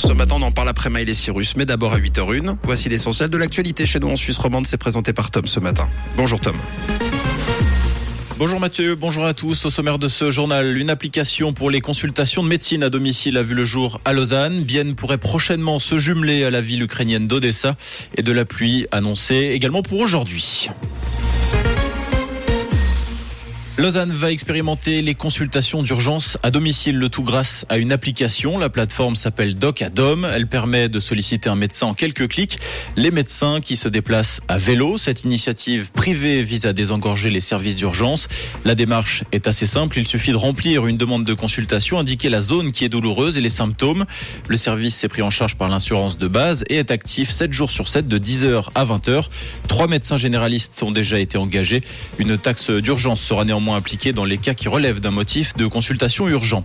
Ce matin, on en parle après Maïl et Cyrus, mais d'abord à 8h01. Voici l'essentiel de l'actualité chez nous en Suisse romande. C'est présenté par Tom ce matin. Bonjour Tom. Bonjour Mathieu, bonjour à tous. Au sommaire de ce journal, une application pour les consultations de médecine à domicile a vu le jour à Lausanne. Bienne pourrait prochainement se jumeler à la ville ukrainienne d'Odessa et de la pluie annoncée également pour aujourd'hui. Lausanne va expérimenter les consultations d'urgence à domicile, le tout grâce à une application. La plateforme s'appelle Doc Adom. Elle permet de solliciter un médecin en quelques clics. Les médecins qui se déplacent à vélo. Cette initiative privée vise à désengorger les services d'urgence. La démarche est assez simple. Il suffit de remplir une demande de consultation, indiquer la zone qui est douloureuse et les symptômes. Le service est pris en charge par l'assurance de base et est actif 7 jours sur 7 de 10h à 20h. Trois médecins généralistes ont déjà été engagés. Une taxe d'urgence sera néanmoins impliqués dans les cas qui relèvent d'un motif de consultation urgent.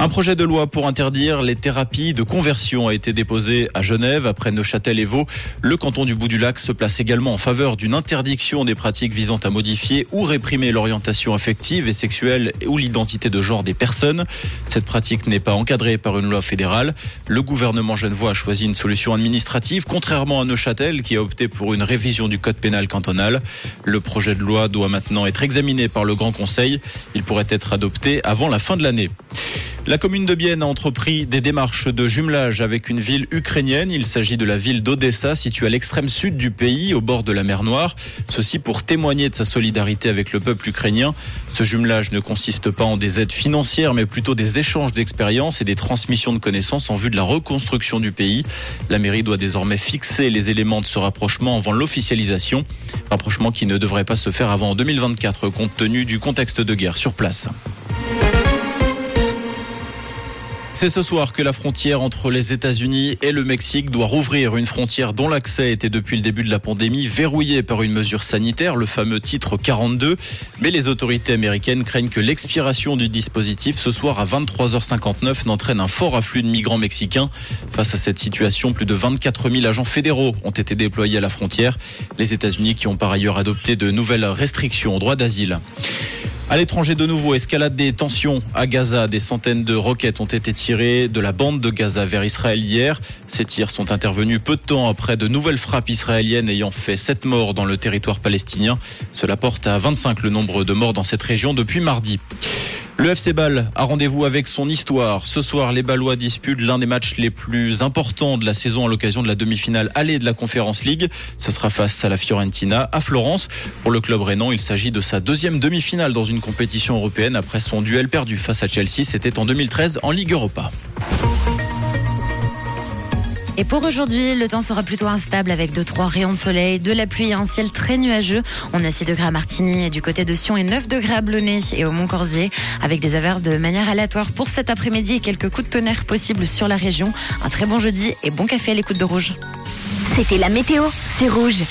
Un projet de loi pour interdire les thérapies de conversion a été déposé à Genève après Neuchâtel et Vaud. Le canton du Bout du Lac se place également en faveur d'une interdiction des pratiques visant à modifier ou réprimer l'orientation affective et sexuelle ou l'identité de genre des personnes. Cette pratique n'est pas encadrée par une loi fédérale. Le gouvernement genevois a choisi une solution administrative, contrairement à Neuchâtel qui a opté pour une révision du code pénal cantonal. Le projet de loi doit maintenant être examiné par le Grand Conseil. Il pourrait être adopté avant la fin de l'année. La commune de Bienne a entrepris des démarches de jumelage avec une ville ukrainienne. Il s'agit de la ville d'Odessa, située à l'extrême sud du pays, au bord de la mer Noire. Ceci pour témoigner de sa solidarité avec le peuple ukrainien. Ce jumelage ne consiste pas en des aides financières, mais plutôt des échanges d'expériences et des transmissions de connaissances en vue de la reconstruction du pays. La mairie doit désormais fixer les éléments de ce rapprochement avant l'officialisation. Rapprochement qui ne devrait pas se faire avant 2024, compte tenu du contexte de guerre sur place. C'est ce soir que la frontière entre les États-Unis et le Mexique doit rouvrir une frontière dont l'accès était depuis le début de la pandémie verrouillé par une mesure sanitaire, le fameux titre 42. Mais les autorités américaines craignent que l'expiration du dispositif ce soir à 23h59 n'entraîne un fort afflux de migrants mexicains. Face à cette situation, plus de 24 000 agents fédéraux ont été déployés à la frontière. Les États-Unis qui ont par ailleurs adopté de nouvelles restrictions au droit d'asile. À l'étranger de nouveau, escalade des tensions à Gaza. Des centaines de roquettes ont été tirées de la bande de Gaza vers Israël hier. Ces tirs sont intervenus peu de temps après de nouvelles frappes israéliennes ayant fait sept morts dans le territoire palestinien. Cela porte à 25 le nombre de morts dans cette région depuis mardi. Le FC Ball a rendez-vous avec son histoire. Ce soir, les Ballois disputent l'un des matchs les plus importants de la saison à l'occasion de la demi-finale allée de la Conférence League. Ce sera face à la Fiorentina à Florence. Pour le club rénan, il s'agit de sa deuxième demi-finale dans une compétition européenne après son duel perdu face à Chelsea. C'était en 2013 en Ligue Europa. Et pour aujourd'hui, le temps sera plutôt instable avec 2-3 rayons de soleil, de la pluie et un ciel très nuageux. On a 6 degrés à Martigny et du côté de Sion et 9 degrés à Blonay et au Mont-Corsier avec des averses de manière aléatoire pour cet après-midi et quelques coups de tonnerre possibles sur la région. Un très bon jeudi et bon café à l'écoute de Rouge. C'était la météo, c'est Rouge.